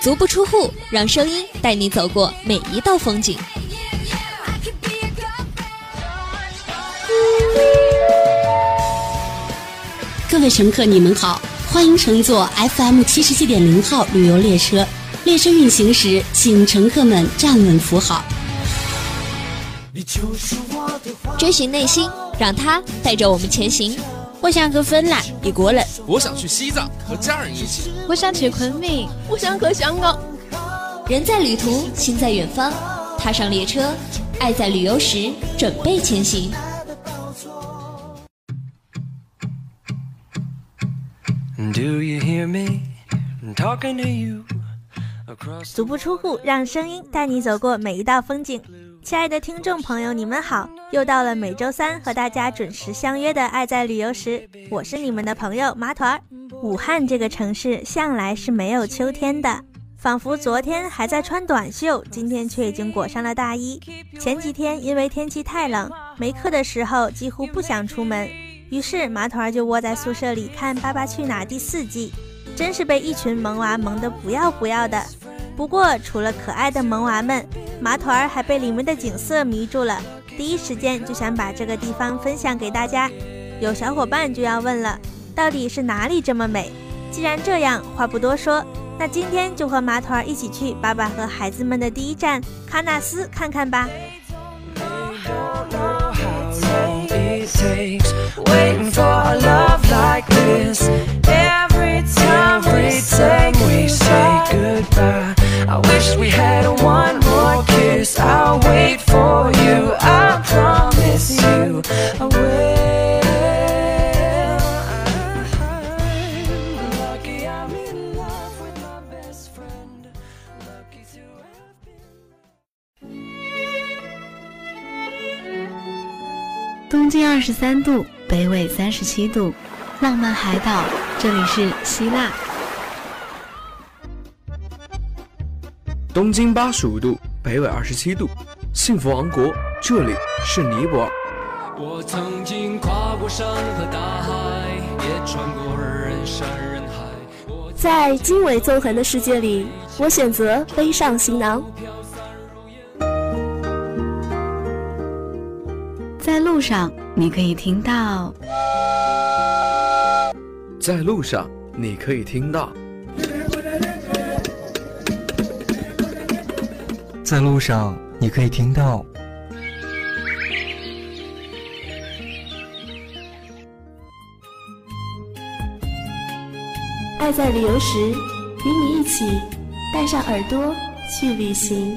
足不出户，让声音带你走过每一道风景。各位乘客，你们好，欢迎乘坐 FM 七十七点零号旅游列车。列车运行时，请乘客们站稳扶好。追寻内心，让它带着我们前行。我想去芬兰，一国人；我想去西藏，和家人一起；我想去昆明，我想去香港。人在旅途，心在远方。踏上列车，爱在旅游时，准备前行。Do you hear me talking to you? 足不出户，让声音带你走过每一道风景。亲爱的听众朋友，你们好！又到了每周三和大家准时相约的《爱在旅游时》，我是你们的朋友麻团儿。武汉这个城市向来是没有秋天的，仿佛昨天还在穿短袖，今天却已经裹上了大衣。前几天因为天气太冷，没课的时候几乎不想出门，于是麻团儿就窝在宿舍里看《爸爸去哪儿》第四季，真是被一群萌娃萌得不要不要的。不过，除了可爱的萌娃们，麻团儿还被里面的景色迷住了。第一时间就想把这个地方分享给大家。有小伙伴就要问了，到底是哪里这么美？既然这样，话不多说，那今天就和麻团儿一起去爸爸和孩子们的第一站喀纳斯看看吧。I 十三度，北纬三十七度，浪漫海岛，这里是希腊。东经八十五度，北纬二十七度，幸福王国，这里是尼泊尔。我曾经跨过山和大海，也穿过人山人海。在经纬纵横的世界里，我选择背上行囊。在路上，你可以听到；在路上，你可以听到。在路上，你可以听到。爱在旅游时，与你一起带上耳朵去旅行。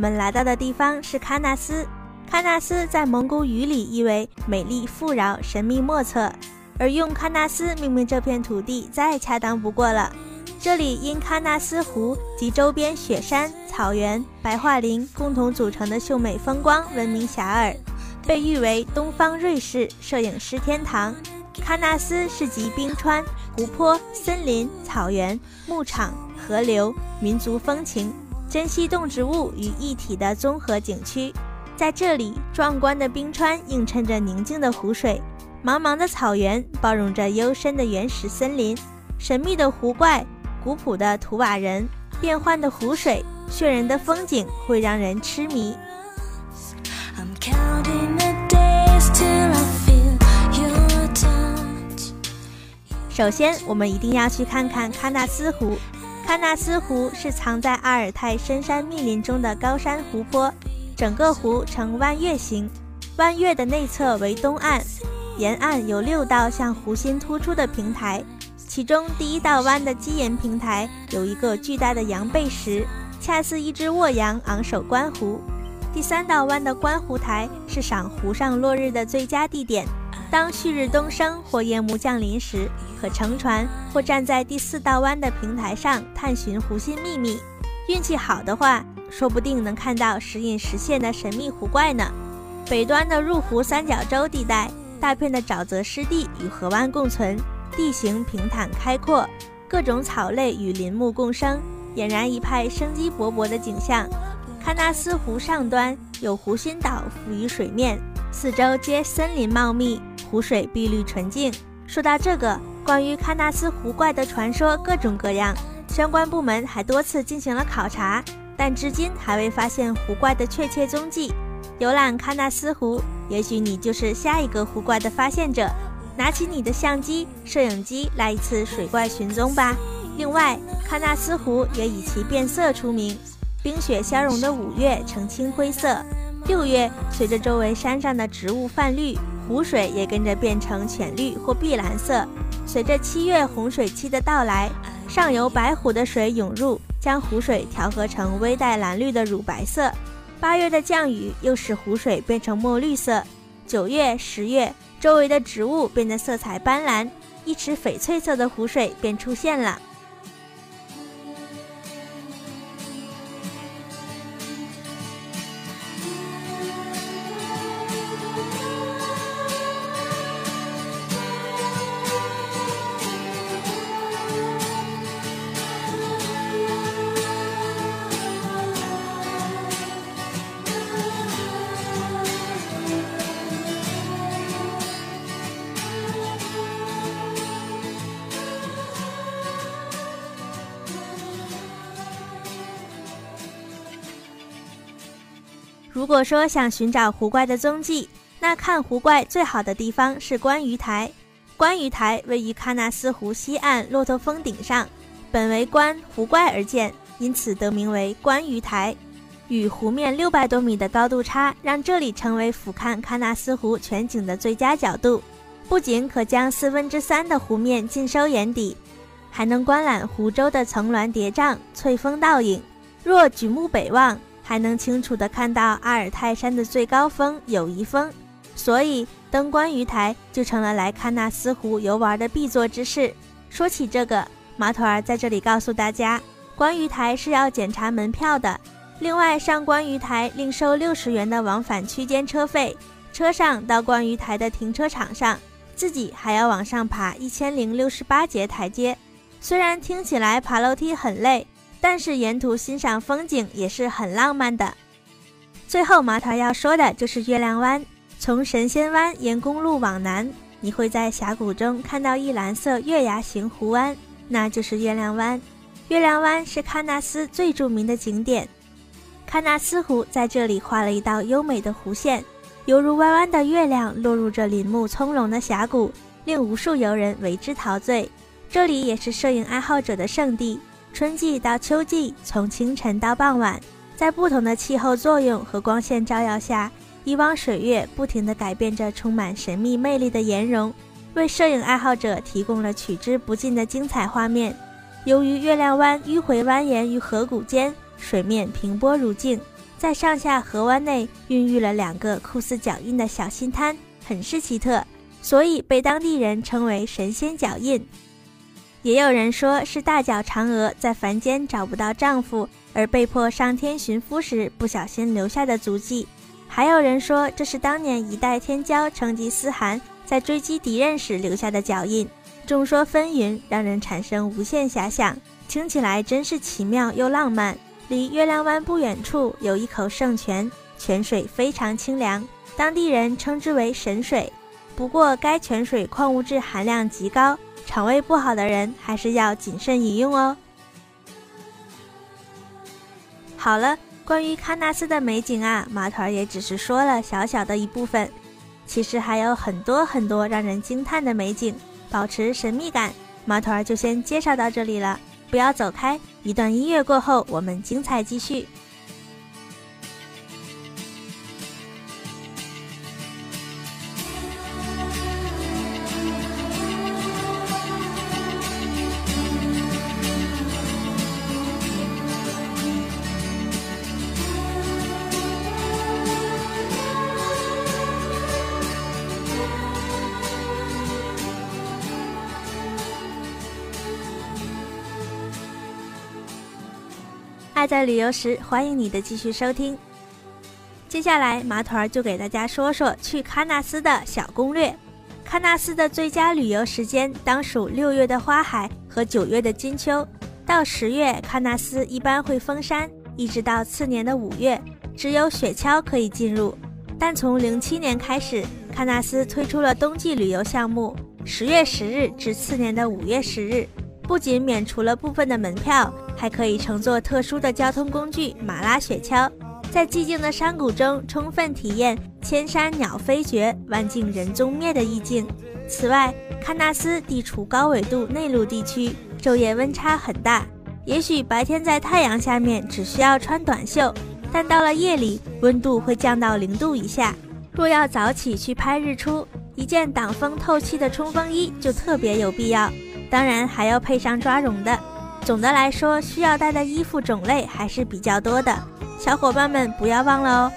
我们来到的地方是喀纳斯。喀纳斯在蒙古语里意为美丽、富饶、神秘莫测，而用喀纳斯命名这片土地再恰当不过了。这里因喀纳斯湖及周边雪山、草原、白桦林共同组成的秀美风光闻名遐迩，被誉为“东方瑞士摄影师天堂”。喀纳斯是集冰川、湖泊、森林、草原、牧场、河流、民族风情、珍稀动植物于一体的综合景区。在这里，壮观的冰川映衬着宁静的湖水，茫茫的草原包容着幽深的原始森林，神秘的湖怪、古朴的图瓦人、变幻的湖水、炫人的风景，会让人痴迷。首先，我们一定要去看看喀纳斯湖。喀纳斯湖是藏在阿尔泰深山密林中的高山湖泊。整个湖呈弯月形，弯月的内侧为东岸，沿岸有六道向湖心突出的平台，其中第一道弯的基岩平台有一个巨大的羊背石，恰似一只卧羊昂首观湖。第三道弯的观湖台是赏湖上落日的最佳地点，当旭日东升或夜幕降临时，可乘船或站在第四道湾的平台上探寻湖心秘密。运气好的话。说不定能看到时隐时现的神秘湖怪呢。北端的入湖三角洲地带，大片的沼泽湿地与河湾共存，地形平坦开阔，各种草类与林木共生，俨然一派生机勃勃的景象。喀纳斯湖上端有湖心岛浮于水面，四周皆森林茂密，湖水碧绿纯净。说到这个，关于喀纳斯湖怪的传说各种各样，相关部门还多次进行了考察，但至今还未发现湖怪的确切踪迹。游览喀纳斯湖，也许你就是下一个湖怪的发现者。拿起你的相机、摄影机，来一次水怪寻踪吧。另外，喀纳斯湖也以其变色出名。冰雪消融的五月呈青灰色，六月随着周围山上的植物泛绿，湖水也跟着变成浅绿或碧蓝色。随着七月洪水期的到来，上游白湖的水涌入，将湖水调和成微带蓝绿的乳白色。八月的降雨又使湖水变成墨绿色。九月、十月，周围的植物变得色彩斑斓，一池翡翠色的湖水便出现了。如果说想寻找湖怪的踪迹，那看湖怪最好的地方是观鱼台。观鱼台位于喀纳斯湖西岸骆驼峰顶上，本为观湖怪而建，因此得名为观鱼台。与湖面六百多米的高度差，让这里成为俯瞰喀纳斯湖全景的最佳角度。不仅可将四分之三的湖面尽收眼底，还能观览湖州的层峦叠嶂、翠峰倒影。若举目北望，还能清楚地看到阿尔泰山的最高峰友谊峰，所以登观鱼台就成了来喀纳斯湖游玩的必做之事。说起这个，马头儿在这里告诉大家，观鱼台是要检查门票的，另外上观鱼台另收六十元的往返区间车费，车上到观鱼台的停车场上，自己还要往上爬一千零六十八节台阶。虽然听起来爬楼梯很累。但是沿途欣赏风景也是很浪漫的。最后，毛桃要说的就是月亮湾。从神仙湾沿公路往南，你会在峡谷中看到一蓝色月牙形湖湾，那就是月亮湾。月亮湾是喀纳斯最著名的景点。喀纳斯湖在这里画了一道优美的弧线，犹如弯弯的月亮落入这林木葱茏的峡谷，令无数游人为之陶醉。这里也是摄影爱好者的圣地。春季到秋季，从清晨到傍晚，在不同的气候作用和光线照耀下，一汪水月不停地改变着充满神秘魅力的颜容，为摄影爱好者提供了取之不尽的精彩画面。由于月亮湾迂回蜿蜒于河谷间，水面平波如镜，在上下河湾内孕育了两个酷似脚印的小心滩，很是奇特，所以被当地人称为“神仙脚印”。也有人说是大脚嫦娥在凡间找不到丈夫，而被迫上天寻夫时不小心留下的足迹；还有人说这是当年一代天骄成吉思汗在追击敌人时留下的脚印。众说纷纭，让人产生无限遐想，听起来真是奇妙又浪漫。离月亮湾不远处有一口圣泉，泉水非常清凉，当地人称之为神水。不过该泉水矿物质含量极高。肠胃不好的人还是要谨慎饮用哦。好了，关于喀纳斯的美景啊，马团儿也只是说了小小的一部分，其实还有很多很多让人惊叹的美景。保持神秘感，马团儿就先介绍到这里了，不要走开。一段音乐过后，我们精彩继续。在旅游时，欢迎你的继续收听。接下来，麻团就给大家说说去喀纳斯的小攻略。喀纳斯的最佳旅游时间当属六月的花海和九月的金秋。到十月，喀纳斯一般会封山，一直到次年的五月，只有雪橇可以进入。但从零七年开始，喀纳斯推出了冬季旅游项目，十月十日至次年的五月十日，不仅免除了部分的门票，还可以乘坐特殊的交通工具马拉雪橇，在寂静的山谷中充分体验千山鸟飞绝、万径人踪灭的意境。此外，喀纳斯地处高纬度内陆地区，昼夜温差很大。也许白天在太阳下面只需要穿短袖，但到了夜里，温度会降到零度以下。若要早起去拍日出，一件挡风透气的冲锋衣就特别有必要。当然还要配上抓绒的。总的来说，需要带的衣服种类还是比较多的，小伙伴们不要忘了哦。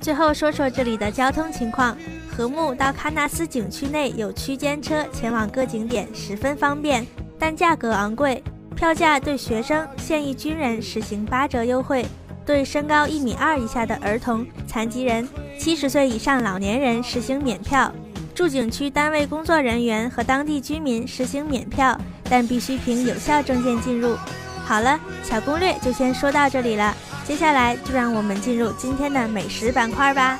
最后说说这里的交通情况。禾木到喀纳斯景区内有区间车前往各景点，十分方便，但价格昂贵。票价对学生、现役军人实行八折优惠，对身高一米二以下的儿童、残疾人、七十岁以上老年人实行免票。驻景区单位工作人员和当地居民实行免票，但必须凭有效证件进入。好了，小攻略就先说到这里了，接下来就让我们进入今天的美食板块吧。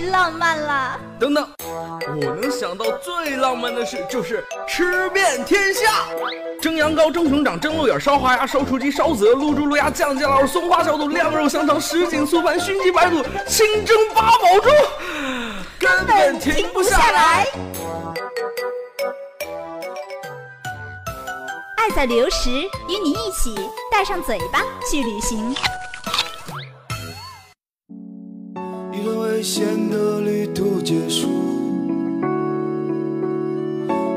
浪漫了！等等，我能想到最浪漫的事就是吃遍天下。蒸羊羔、蒸熊掌、蒸鹿眼、烧花鸭、烧雏鸡、烧子鹅、卤猪、卤鸭、酱鸡老松花小肚、晾肉香肠、什锦素盘、熏鸡白肚、清蒸八宝粥，根本停不下来。爱在旅游时，与你一起带上嘴巴去旅行。危险的旅途结束，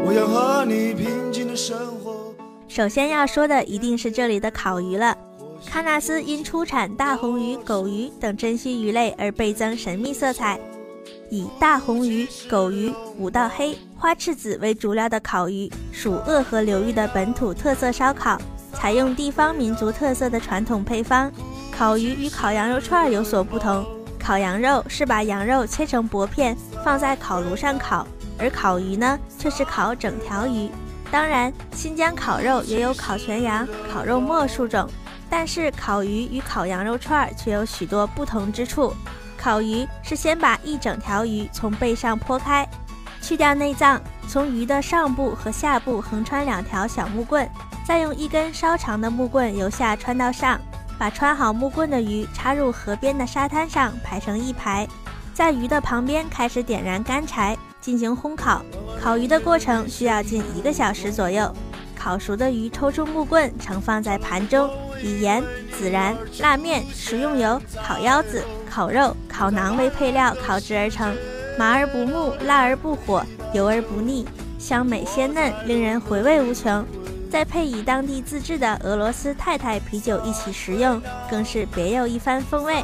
我要和你平静的生活。首先要说的一定是这里的烤鱼了。喀纳斯因出产大红鱼、狗鱼等珍稀鱼类而倍增神秘色彩。以大红鱼、狗鱼、五道黑、花翅子为主料的烤鱼，属鄂河流域的本土特色烧烤，采用地方民族特色的传统配方。烤鱼与烤羊肉串有所不同。烤羊肉是把羊肉切成薄片放在烤炉上烤，而烤鱼呢却是烤整条鱼。当然，新疆烤肉也有烤全羊、烤肉末数种，但是烤鱼与烤羊肉串却有许多不同之处。烤鱼是先把一整条鱼从背上剖开，去掉内脏，从鱼的上部和下部横穿两条小木棍，再用一根稍长的木棍由下穿到上。把穿好木棍的鱼插入河边的沙滩上，排成一排，在鱼的旁边开始点燃干柴进行烘烤。烤鱼的过程需要近一个小时左右。烤熟的鱼抽出木棍，盛放在盘中，以盐、孜然、辣面、食用油、烤腰子、烤肉、烤馕为配料烤制而成，麻而不木，辣而不火，油而不腻，香美鲜嫩，令人回味无穷。再配以当地自制的俄罗斯太太啤酒一起食用，更是别有一番风味。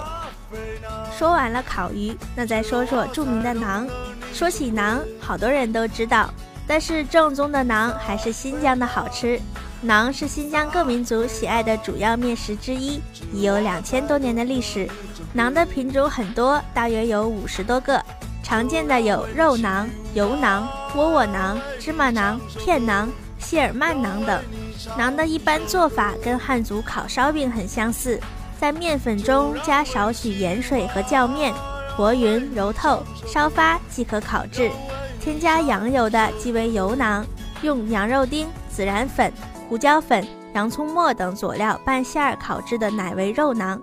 说完了烤鱼，那再说说著名的馕。说起馕，好多人都知道，但是正宗的馕还是新疆的好吃。馕是新疆各民族喜爱的主要面食之一，已有两千多年的历史。馕的品种很多，大约有五十多个，常见的有肉馕、油馕、窝窝馕、芝麻馕、片馕。谢尔曼馕等，馕的一般做法跟汉族烤烧饼很相似，在面粉中加少许盐水和酵面，和匀揉透，烧发即可烤制。添加羊油的即为油馕，用羊肉丁、孜然粉、胡椒粉，洋葱末等佐料拌馅儿烤制的乃为肉馕，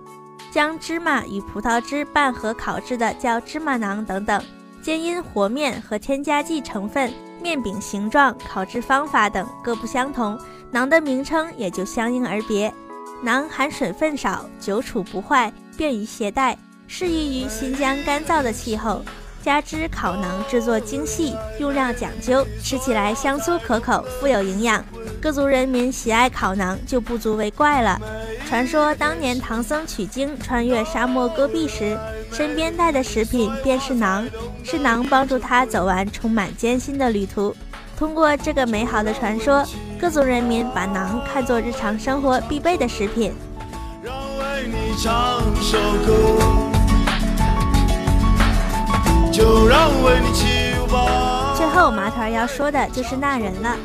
将芝麻与葡萄汁拌合烤制的叫芝麻馕等等。皆因和面和添加剂成分、面饼形状、烤制方法等各不相同，馕的名称也就相应而别。馕含水分少，久储不坏，便于携带，适宜于新疆干燥的气候。加之烤馕制作精细，用料讲究，吃起来香酥可口，富有营养。各族人民喜爱烤馕，就不足为怪了。传说当年唐僧取经穿越沙漠戈壁时，身边带的食品便是馕，是馕帮助他走完充满艰辛的旅途。通过这个美好的传说，各族人民把馕看作日常生活必备的食品。就让为你起舞吧。最后，麻团要说的就是那人了。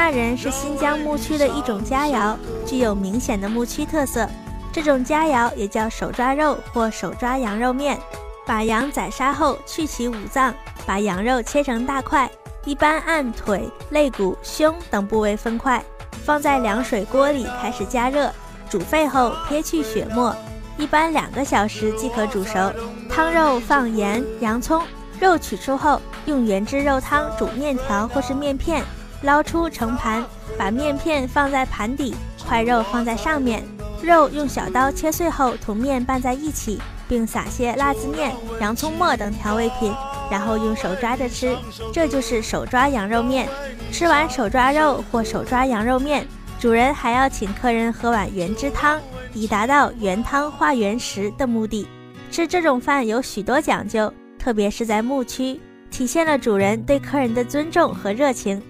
那人是新疆牧区的一种佳肴，具有明显的牧区特色。这种佳肴也叫手抓肉或手抓羊肉面。把羊宰杀后，去其五脏，把羊肉切成大块，一般按腿、肋骨、胸等部位分块，放在凉水锅里开始加热，煮沸后撇去血沫，一般两个小时即可煮熟。汤肉放盐、洋葱。肉取出后，用原汁肉汤煮面条或是面片，捞出盛盘，把面片放在盘底，块肉放在上面，肉用小刀切碎后同面拌在一起，并撒些辣子面、洋葱末等调味品，然后用手抓着吃，这就是手抓羊肉面。吃完手抓肉或手抓羊肉面，主人还要请客人喝碗原汁汤，以达到原汤化原食的目的。吃这种饭有许多讲究。特别是在牧区，体现了主人对客人的尊重和热情。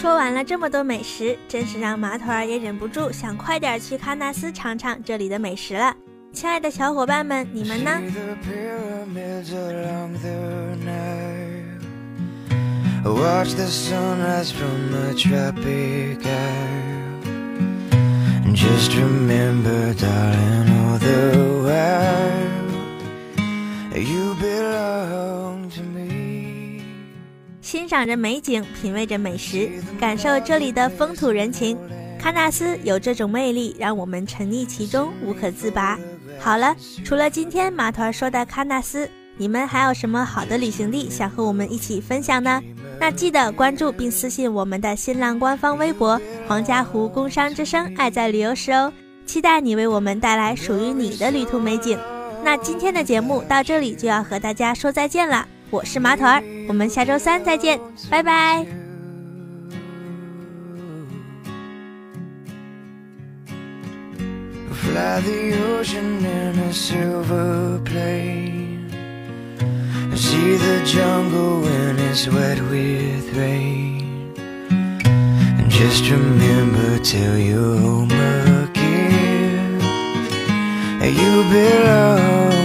说完了这么多美食，真是让马头儿也忍不住想快点去喀纳斯尝尝这里的美食了。亲爱的小伙伴们，你们呢？you belong？欣赏着美景，品味着美食，感受这里的风土人情。喀纳斯有这种魅力，让我们沉溺其中，无可自拔。好了，除了今天马团说的喀纳斯，你们还有什么好的旅行地想和我们一起分享呢？那记得关注并私信我们的新浪官方微博“黄家湖工商之声爱在旅游时”哦，期待你为我们带来属于你的旅途美景。那今天的节目到这里就要和大家说再见了。我是马腿儿，我们下周三再见，拜拜。Fly the ocean in a silver plane. See the jungle when it's wet with rain. And just remember till your home again, you belong.